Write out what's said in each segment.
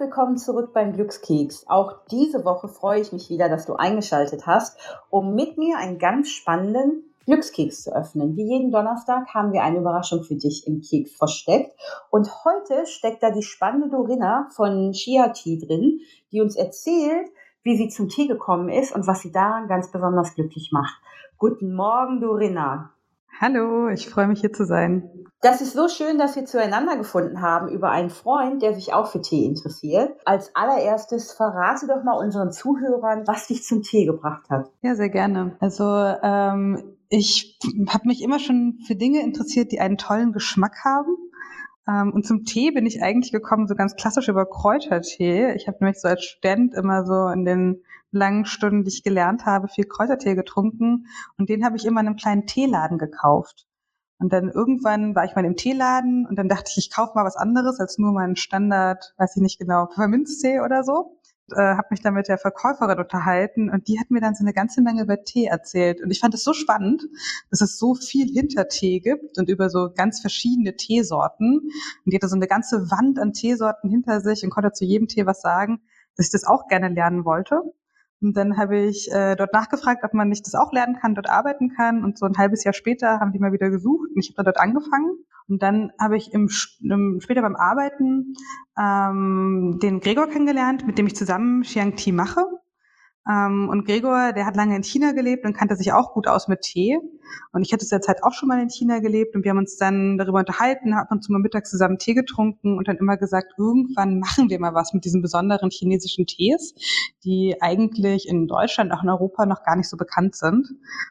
willkommen zurück beim Glückskeks. Auch diese Woche freue ich mich wieder, dass du eingeschaltet hast, um mit mir einen ganz spannenden Glückskeks zu öffnen. Wie jeden Donnerstag haben wir eine Überraschung für dich im Keks versteckt. Und heute steckt da die spannende Dorinna von Chia Tea drin, die uns erzählt, wie sie zum Tee gekommen ist und was sie daran ganz besonders glücklich macht. Guten Morgen, Dorinna. Hallo, ich freue mich hier zu sein. Das ist so schön, dass wir zueinander gefunden haben über einen Freund, der sich auch für Tee interessiert. Als allererstes verrate doch mal unseren Zuhörern, was dich zum Tee gebracht hat. Ja, sehr gerne. Also ähm, ich habe mich immer schon für Dinge interessiert, die einen tollen Geschmack haben. Ähm, und zum Tee bin ich eigentlich gekommen, so ganz klassisch über Kräutertee. Ich habe nämlich so als Student immer so in den langen Stunden, die ich gelernt habe, viel Kräutertee getrunken. Und den habe ich immer in einem kleinen Teeladen gekauft. Und dann irgendwann war ich mal im Teeladen und dann dachte ich, ich kaufe mal was anderes als nur meinen Standard, weiß ich nicht genau, Pfefferminztee oder so. Äh, habe mich dann mit der Verkäuferin unterhalten und die hat mir dann so eine ganze Menge über Tee erzählt. Und ich fand es so spannend, dass es so viel hinter Tee gibt und über so ganz verschiedene Teesorten. Und die hatte so eine ganze Wand an Teesorten hinter sich und konnte zu jedem Tee was sagen, dass ich das auch gerne lernen wollte. Und dann habe ich äh, dort nachgefragt, ob man nicht das auch lernen kann, dort arbeiten kann. Und so ein halbes Jahr später haben die mal wieder gesucht und ich habe dort angefangen. Und dann habe ich im, im, später beim Arbeiten ähm, den Gregor kennengelernt, mit dem ich zusammen Xiang Ti mache. Ähm, und Gregor, der hat lange in China gelebt und kannte sich auch gut aus mit Tee. Und ich hatte zu Zeit auch schon mal in China gelebt und wir haben uns dann darüber unterhalten, haben uns mal mittags zusammen Tee getrunken und dann immer gesagt, irgendwann machen wir mal was mit diesen besonderen chinesischen Tees, die eigentlich in Deutschland, auch in Europa noch gar nicht so bekannt sind.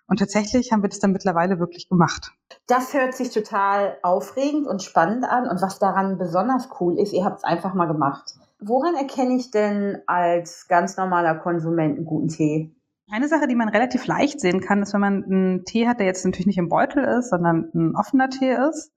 Und tatsächlich haben wir das dann mittlerweile wirklich gemacht. Das hört sich total aufregend und spannend an. Und was daran besonders cool ist, ihr habt es einfach mal gemacht. Woran erkenne ich denn als ganz normaler Konsument einen guten Tee? Eine Sache, die man relativ leicht sehen kann, ist, wenn man einen Tee hat, der jetzt natürlich nicht im Beutel ist, sondern ein offener Tee ist,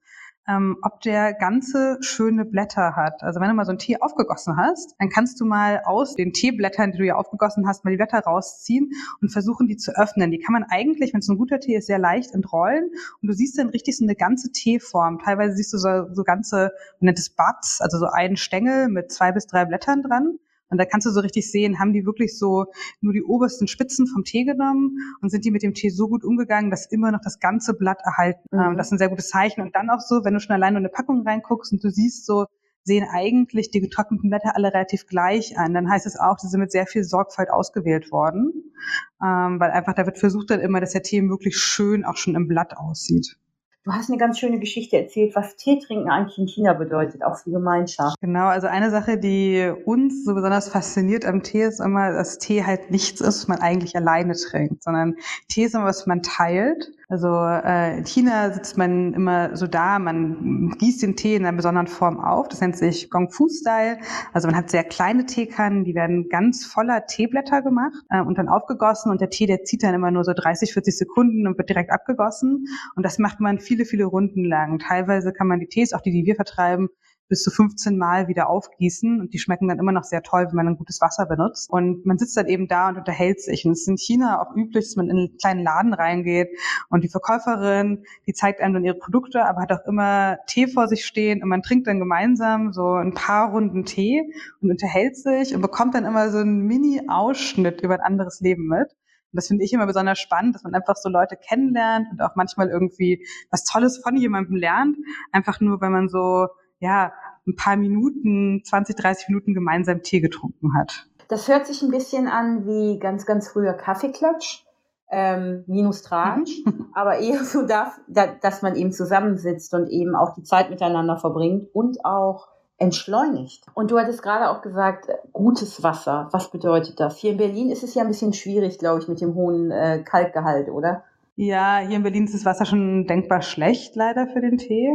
ähm, ob der ganze schöne Blätter hat. Also wenn du mal so einen Tee aufgegossen hast, dann kannst du mal aus den Teeblättern, die du ja aufgegossen hast, mal die Blätter rausziehen und versuchen, die zu öffnen. Die kann man eigentlich, wenn es ein guter Tee ist, sehr leicht entrollen und du siehst dann richtig so eine ganze Teeform. Teilweise siehst du so, so ganze, man nennt es Buds, also so einen Stängel mit zwei bis drei Blättern dran. Und da kannst du so richtig sehen, haben die wirklich so nur die obersten Spitzen vom Tee genommen und sind die mit dem Tee so gut umgegangen, dass immer noch das ganze Blatt erhalten. Mhm. Das ist ein sehr gutes Zeichen. Und dann auch so, wenn du schon allein nur eine Packung reinguckst und du siehst so, sehen eigentlich die getrockneten Blätter alle relativ gleich an. Dann heißt es auch, die sind mit sehr viel Sorgfalt ausgewählt worden, ähm, weil einfach da wird versucht dann immer, dass der Tee wirklich schön auch schon im Blatt aussieht. Du hast eine ganz schöne Geschichte erzählt, was Tee trinken eigentlich in China bedeutet, auch für Gemeinschaft. Genau, also eine Sache, die uns so besonders fasziniert am Tee ist immer, dass Tee halt nichts ist, was man eigentlich alleine trinkt, sondern Tee ist immer, was man teilt. Also äh, in China sitzt man immer so da, man gießt den Tee in einer besonderen Form auf. Das nennt sich Gong Fu Style. Also man hat sehr kleine Teekannen, die werden ganz voller Teeblätter gemacht äh, und dann aufgegossen und der Tee, der zieht dann immer nur so 30, 40 Sekunden und wird direkt abgegossen. Und das macht man viele, viele Runden lang. Teilweise kann man die Tees, auch die, die wir vertreiben, bis zu 15 Mal wieder aufgießen und die schmecken dann immer noch sehr toll, wenn man ein gutes Wasser benutzt. Und man sitzt dann eben da und unterhält sich. Und es ist in China auch üblich, dass man in einen kleinen Laden reingeht und die Verkäuferin, die zeigt einem dann ihre Produkte, aber hat auch immer Tee vor sich stehen und man trinkt dann gemeinsam so ein paar Runden Tee und unterhält sich und bekommt dann immer so einen Mini-Ausschnitt über ein anderes Leben mit. Und das finde ich immer besonders spannend, dass man einfach so Leute kennenlernt und auch manchmal irgendwie was Tolles von jemandem lernt. Einfach nur, wenn man so ja, ein paar Minuten, 20, 30 Minuten gemeinsam Tee getrunken hat. Das hört sich ein bisschen an wie ganz, ganz früher Kaffeeklatsch. Ähm, minus Tratsch, aber eher so, dass, dass man eben zusammensitzt und eben auch die Zeit miteinander verbringt und auch entschleunigt. Und du hattest gerade auch gesagt, äh, gutes Wasser. Was bedeutet das? Hier in Berlin ist es ja ein bisschen schwierig, glaube ich, mit dem hohen äh, Kalkgehalt, oder? Ja, hier in Berlin ist das Wasser schon denkbar schlecht, leider für den Tee.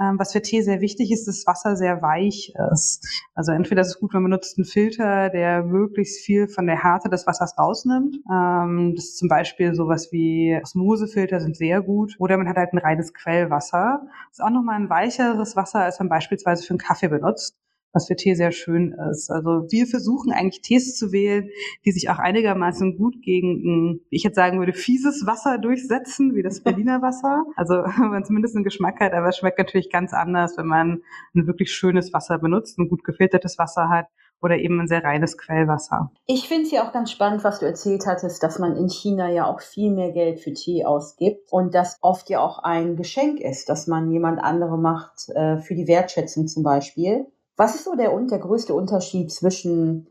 Ähm, was für Tee sehr wichtig ist, dass Wasser sehr weich ist. Also entweder ist es gut, man benutzt einen Filter, der möglichst viel von der Härte des Wassers rausnimmt. Ähm, das ist zum Beispiel sowas wie Osmosefilter sind sehr gut. Oder man hat halt ein reines Quellwasser. Das ist auch nochmal ein weicheres Wasser, als man beispielsweise für einen Kaffee benutzt was für Tee sehr schön ist. Also wir versuchen eigentlich Tees zu wählen, die sich auch einigermaßen gut gegen, wie ich jetzt sagen würde, fieses Wasser durchsetzen, wie das Berliner Wasser. Also wenn man zumindest einen Geschmack hat, aber es schmeckt natürlich ganz anders, wenn man ein wirklich schönes Wasser benutzt, ein gut gefiltertes Wasser hat oder eben ein sehr reines Quellwasser. Ich finde es ja auch ganz spannend, was du erzählt hattest, dass man in China ja auch viel mehr Geld für Tee ausgibt und das oft ja auch ein Geschenk ist, dass man jemand andere macht äh, für die Wertschätzung zum Beispiel. Was ist so der, der größte Unterschied zwischen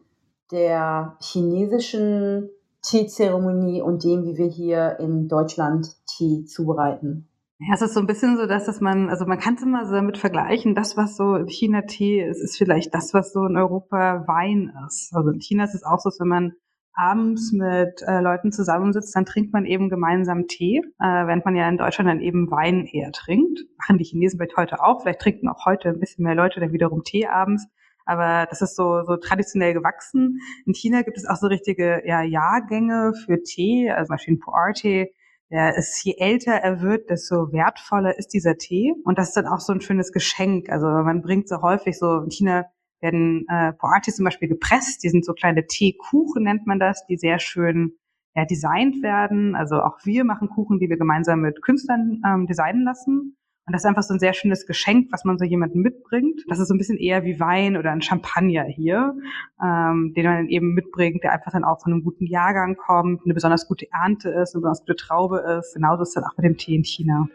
der chinesischen Teezeremonie und dem, wie wir hier in Deutschland Tee zubereiten? Ja, es ist so ein bisschen so, dass, dass man, also man kann es immer so damit vergleichen, das, was so in China Tee ist, ist vielleicht das, was so in Europa Wein ist. Also in China ist es auch so, dass wenn man abends mit äh, Leuten zusammensitzt, dann trinkt man eben gemeinsam Tee, äh, während man ja in Deutschland dann eben Wein eher trinkt. Machen die Chinesen vielleicht heute auch, vielleicht trinken auch heute ein bisschen mehr Leute dann wiederum Tee abends. Aber das ist so, so traditionell gewachsen. In China gibt es auch so richtige ja, Jahrgänge für Tee, also zum Beispiel Pu'er-Tee, der ist, je älter er wird, desto wertvoller ist dieser Tee. Und das ist dann auch so ein schönes Geschenk. Also man bringt so häufig so, in China werden äh, Poatis zum Beispiel gepresst. Die sind so kleine Teekuchen, nennt man das, die sehr schön ja, designt werden. Also auch wir machen Kuchen, die wir gemeinsam mit Künstlern ähm, designen lassen. Und das ist einfach so ein sehr schönes Geschenk, was man so jemandem mitbringt. Das ist so ein bisschen eher wie Wein oder ein Champagner hier, ähm, den man dann eben mitbringt, der einfach dann auch von einem guten Jahrgang kommt, eine besonders gute Ernte ist, eine besonders gute Traube ist. Genauso ist es dann auch mit dem Tee in China.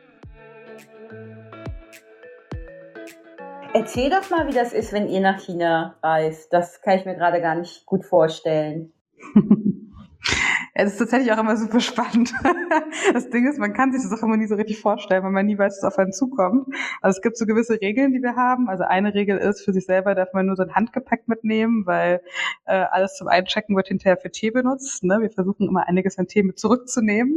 Erzähl doch mal, wie das ist, wenn ihr nach China reist. Das kann ich mir gerade gar nicht gut vorstellen. Es ist tatsächlich auch immer super spannend. Das Ding ist, man kann sich das auch immer nie so richtig vorstellen, weil man nie weiß, was auf einen zukommt. Also es gibt so gewisse Regeln, die wir haben. Also eine Regel ist, für sich selber darf man nur so ein Handgepäck mitnehmen, weil äh, alles zum Einchecken wird hinterher für Tee benutzt. Ne? Wir versuchen immer einiges an Tee mit zurückzunehmen.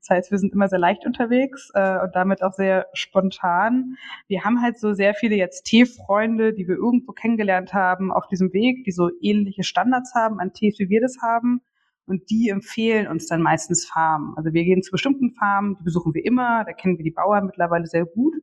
Das heißt, wir sind immer sehr leicht unterwegs äh, und damit auch sehr spontan. Wir haben halt so sehr viele jetzt Teefreunde, die wir irgendwo kennengelernt haben auf diesem Weg, die so ähnliche Standards haben an Tees, wie wir das haben und die empfehlen uns dann meistens Farmen. Also wir gehen zu bestimmten Farmen, die besuchen wir immer, da kennen wir die Bauern mittlerweile sehr gut.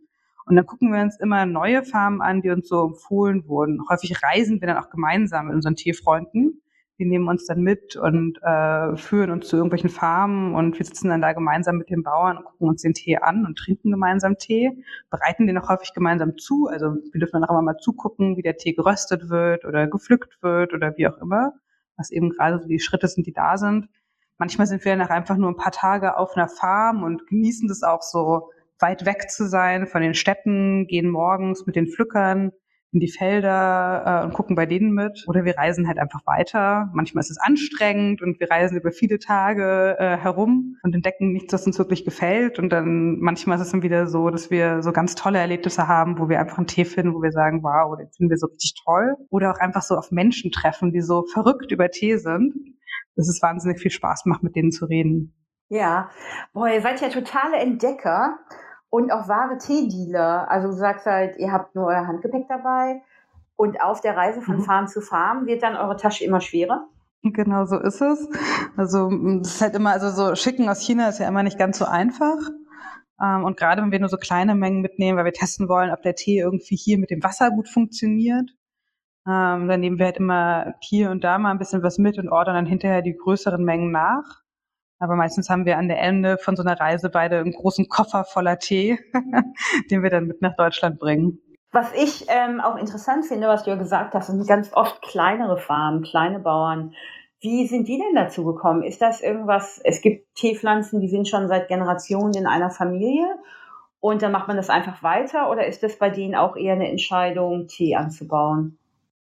Und dann gucken wir uns immer neue Farmen an, die uns so empfohlen wurden. Häufig reisen wir dann auch gemeinsam mit unseren Tierfreunden. Die nehmen uns dann mit und äh, führen uns zu irgendwelchen Farmen und wir sitzen dann da gemeinsam mit den Bauern und gucken uns den Tee an und trinken gemeinsam Tee, bereiten den auch häufig gemeinsam zu. Also wir dürfen dann auch immer mal zugucken, wie der Tee geröstet wird oder gepflückt wird oder wie auch immer was eben gerade so die Schritte sind, die da sind. Manchmal sind wir nach einfach nur ein paar Tage auf einer Farm und genießen das auch so weit weg zu sein von den Städten, gehen morgens mit den Pflückern in die Felder äh, und gucken bei denen mit. Oder wir reisen halt einfach weiter. Manchmal ist es anstrengend und wir reisen über viele Tage äh, herum und entdecken nichts, was uns wirklich gefällt. Und dann manchmal ist es dann wieder so, dass wir so ganz tolle Erlebnisse haben, wo wir einfach einen Tee finden, wo wir sagen, wow, den finden wir so richtig toll. Oder auch einfach so auf Menschen treffen, die so verrückt über Tee sind. Das ist wahnsinnig viel Spaß macht, mit denen zu reden. Ja, boah, ihr seid ja totale Entdecker und auch wahre Teedealer. Also du sagst halt, ihr habt nur euer Handgepäck dabei und auf der Reise von mhm. Farm zu Farm wird dann eure Tasche immer schwerer. Genau so ist es. Also das ist halt immer, also so Schicken aus China ist ja immer nicht ganz so einfach. Ähm, und gerade wenn wir nur so kleine Mengen mitnehmen, weil wir testen wollen, ob der Tee irgendwie hier mit dem Wasser gut funktioniert, ähm, dann nehmen wir halt immer hier und da mal ein bisschen was mit und ordern dann hinterher die größeren Mengen nach. Aber meistens haben wir an der Ende von so einer Reise beide einen großen Koffer voller Tee, den wir dann mit nach Deutschland bringen. Was ich ähm, auch interessant finde, was du ja gesagt hast, sind ganz oft kleinere Farmen, kleine Bauern. Wie sind die denn dazu gekommen? Ist das irgendwas, es gibt Teepflanzen, die sind schon seit Generationen in einer Familie und dann macht man das einfach weiter oder ist das bei denen auch eher eine Entscheidung, Tee anzubauen?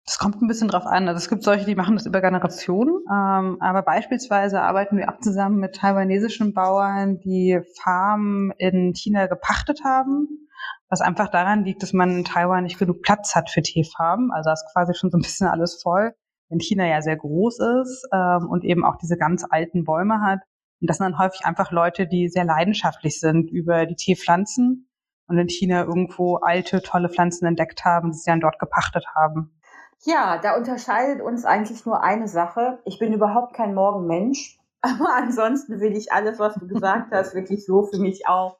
Das kommt ein bisschen drauf an. Also es gibt solche, die machen das über Generationen. Ähm, aber beispielsweise arbeiten wir auch zusammen mit taiwanesischen Bauern, die Farmen in China gepachtet haben. Was einfach daran liegt, dass man in Taiwan nicht genug Platz hat für Teefarmen. Also da ist quasi schon so ein bisschen alles voll. In China ja sehr groß ist ähm, und eben auch diese ganz alten Bäume hat. Und das sind dann häufig einfach Leute, die sehr leidenschaftlich sind über die Teepflanzen und in China irgendwo alte, tolle Pflanzen entdeckt haben, die sie dann dort gepachtet haben. Ja, da unterscheidet uns eigentlich nur eine Sache. Ich bin überhaupt kein Morgenmensch. Aber ansonsten will ich alles, was du gesagt hast, wirklich so für mich auch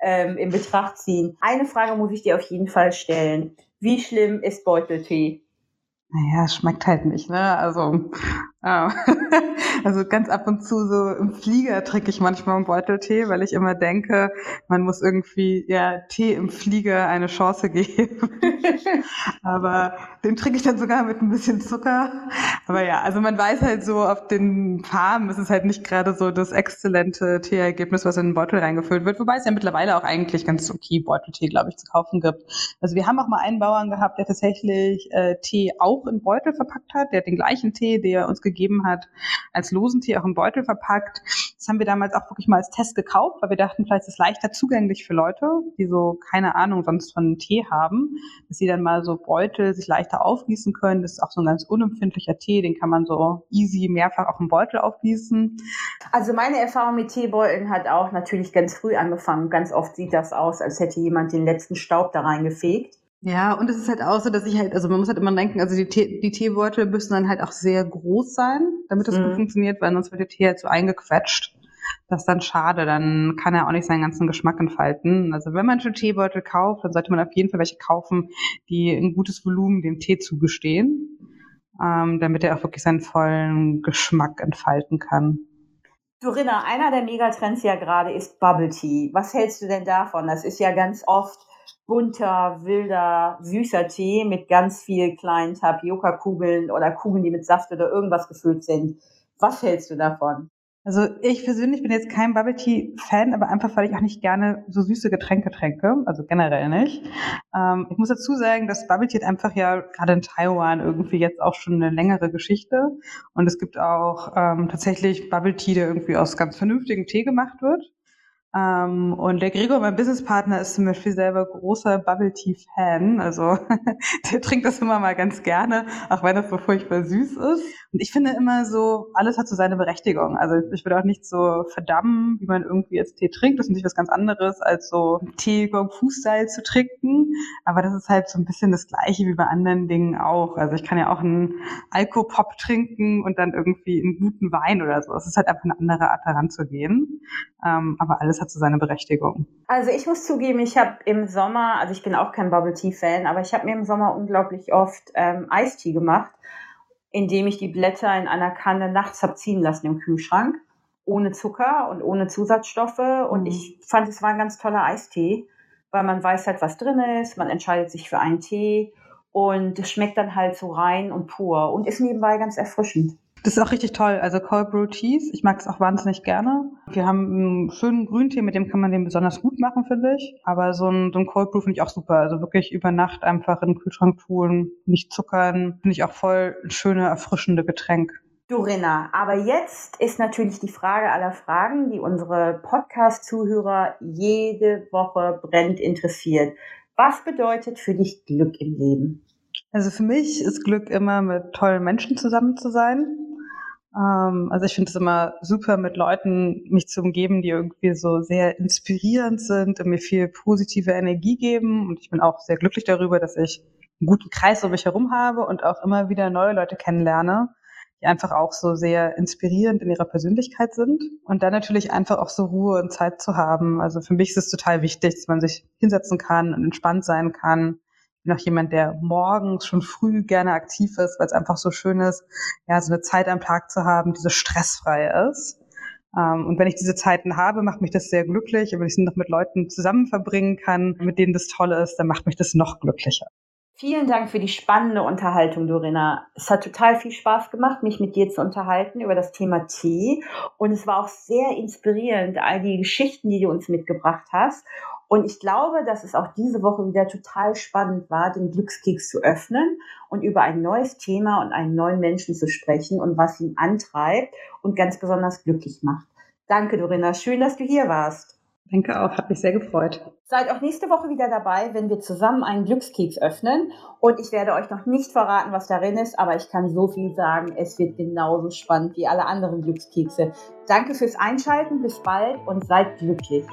ähm, in Betracht ziehen. Eine Frage muss ich dir auf jeden Fall stellen. Wie schlimm ist Beuteltee? Naja, es schmeckt halt nicht, ne? Also Oh. Also ganz ab und zu so im Flieger trinke ich manchmal einen Beuteltee, weil ich immer denke, man muss irgendwie ja Tee im Flieger eine Chance geben. Aber den trinke ich dann sogar mit ein bisschen Zucker. Aber ja, also man weiß halt so, auf den Farben ist es halt nicht gerade so das exzellente Teeergebnis, was in den Beutel reingefüllt wird. Wobei es ja mittlerweile auch eigentlich ganz okay Beuteltee, glaube ich, zu kaufen gibt. Also wir haben auch mal einen Bauern gehabt, der tatsächlich äh, Tee auch in Beutel verpackt hat. Der hat den gleichen Tee, der er uns gegeben hat, als Losentee auch im Beutel verpackt. Das haben wir damals auch wirklich mal als Test gekauft, weil wir dachten, vielleicht ist es leichter zugänglich für Leute, die so keine Ahnung sonst von Tee haben, dass sie dann mal so Beutel sich leichter aufgießen können. Das ist auch so ein ganz unempfindlicher Tee, den kann man so easy mehrfach auch im Beutel aufgießen. Also meine Erfahrung mit Teebeuteln hat auch natürlich ganz früh angefangen. Ganz oft sieht das aus, als hätte jemand den letzten Staub da reingefegt. Ja, und es ist halt auch so, dass ich halt, also man muss halt immer denken, also die, Tee, die Teebeutel müssen dann halt auch sehr groß sein, damit das mhm. gut funktioniert, weil sonst wird der Tee halt so eingequetscht. Das ist dann schade, dann kann er auch nicht seinen ganzen Geschmack entfalten. Also wenn man schon Teebeutel kauft, dann sollte man auf jeden Fall welche kaufen, die ein gutes Volumen dem Tee zugestehen, ähm, damit er auch wirklich seinen vollen Geschmack entfalten kann. Corinna, einer der Megatrends ja gerade ist Bubble Tea. Was hältst du denn davon? Das ist ja ganz oft bunter, wilder, süßer Tee mit ganz viel kleinen Tapioca-Kugeln oder Kugeln, die mit Saft oder irgendwas gefüllt sind. Was hältst du davon? Also ich persönlich bin jetzt kein Bubble Tea Fan, aber einfach weil ich auch nicht gerne so süße Getränke trinke, also generell nicht. Ähm, ich muss dazu sagen, dass Bubble Tea einfach ja gerade in Taiwan irgendwie jetzt auch schon eine längere Geschichte und es gibt auch ähm, tatsächlich Bubble Tea, der irgendwie aus ganz vernünftigem Tee gemacht wird. Ähm, und der Gregor, mein Businesspartner, ist zum Beispiel selber großer Bubble Tea Fan. Also der trinkt das immer mal ganz gerne, auch wenn das so furchtbar süß ist. Ich finde immer so, alles hat so seine Berechtigung. Also ich würde auch nicht so verdammen, wie man irgendwie jetzt Tee trinkt. Das ist natürlich was ganz anderes, als so Tee Gong Fu Style zu trinken. Aber das ist halt so ein bisschen das Gleiche wie bei anderen Dingen auch. Also ich kann ja auch einen Alkopop trinken und dann irgendwie einen guten Wein oder so. Es ist halt einfach eine andere Art daran zu. Ähm, aber alles hat so seine Berechtigung. Also ich muss zugeben, ich habe im Sommer, also ich bin auch kein Bubble Tea Fan, aber ich habe mir im Sommer unglaublich oft ähm, Eistee gemacht, indem ich die Blätter in einer Kanne nachts habe ziehen lassen im Kühlschrank, ohne Zucker und ohne Zusatzstoffe. Und mhm. ich fand, es war ein ganz toller Eistee, weil man weiß halt, was drin ist, man entscheidet sich für einen Tee und es schmeckt dann halt so rein und pur und ist nebenbei ganz erfrischend. Das ist auch richtig toll. Also Cold Brew Teas, ich mag es auch wahnsinnig gerne. Wir haben einen schönen Grüntee, mit dem kann man den besonders gut machen, finde ich. Aber so ein, so ein Cold Brew finde ich auch super. Also wirklich über Nacht einfach in den Kühlschrank tun, nicht zuckern. Finde ich auch voll ein schöne, erfrischende Getränk. Dorina, aber jetzt ist natürlich die Frage aller Fragen, die unsere Podcast-Zuhörer jede Woche brennend interessiert. Was bedeutet für dich Glück im Leben? Also für mich ist Glück immer mit tollen Menschen zusammen zu sein. Ähm, also ich finde es immer super, mit Leuten mich zu umgeben, die irgendwie so sehr inspirierend sind und mir viel positive Energie geben. Und ich bin auch sehr glücklich darüber, dass ich einen guten Kreis um mich herum habe und auch immer wieder neue Leute kennenlerne, die einfach auch so sehr inspirierend in ihrer Persönlichkeit sind. Und dann natürlich einfach auch so Ruhe und Zeit zu haben. Also für mich ist es total wichtig, dass man sich hinsetzen kann und entspannt sein kann bin auch jemand, der morgens schon früh gerne aktiv ist, weil es einfach so schön ist, ja, so eine Zeit am Tag zu haben, die so stressfrei ist. Ähm, und wenn ich diese Zeiten habe, macht mich das sehr glücklich. Und wenn ich sie noch mit Leuten zusammen verbringen kann, mit denen das Tolle ist, dann macht mich das noch glücklicher. Vielen Dank für die spannende Unterhaltung, Dorina. Es hat total viel Spaß gemacht, mich mit dir zu unterhalten über das Thema Tee. Und es war auch sehr inspirierend, all die Geschichten, die du uns mitgebracht hast. Und ich glaube, dass es auch diese Woche wieder total spannend war, den Glückskeks zu öffnen und über ein neues Thema und einen neuen Menschen zu sprechen und was ihn antreibt und ganz besonders glücklich macht. Danke, Dorinna. Schön, dass du hier warst. Danke auch, hat mich sehr gefreut. Seid auch nächste Woche wieder dabei, wenn wir zusammen einen Glückskeks öffnen. Und ich werde euch noch nicht verraten, was darin ist, aber ich kann so viel sagen, es wird genauso spannend wie alle anderen Glückskekse. Danke fürs Einschalten, bis bald und seid glücklich.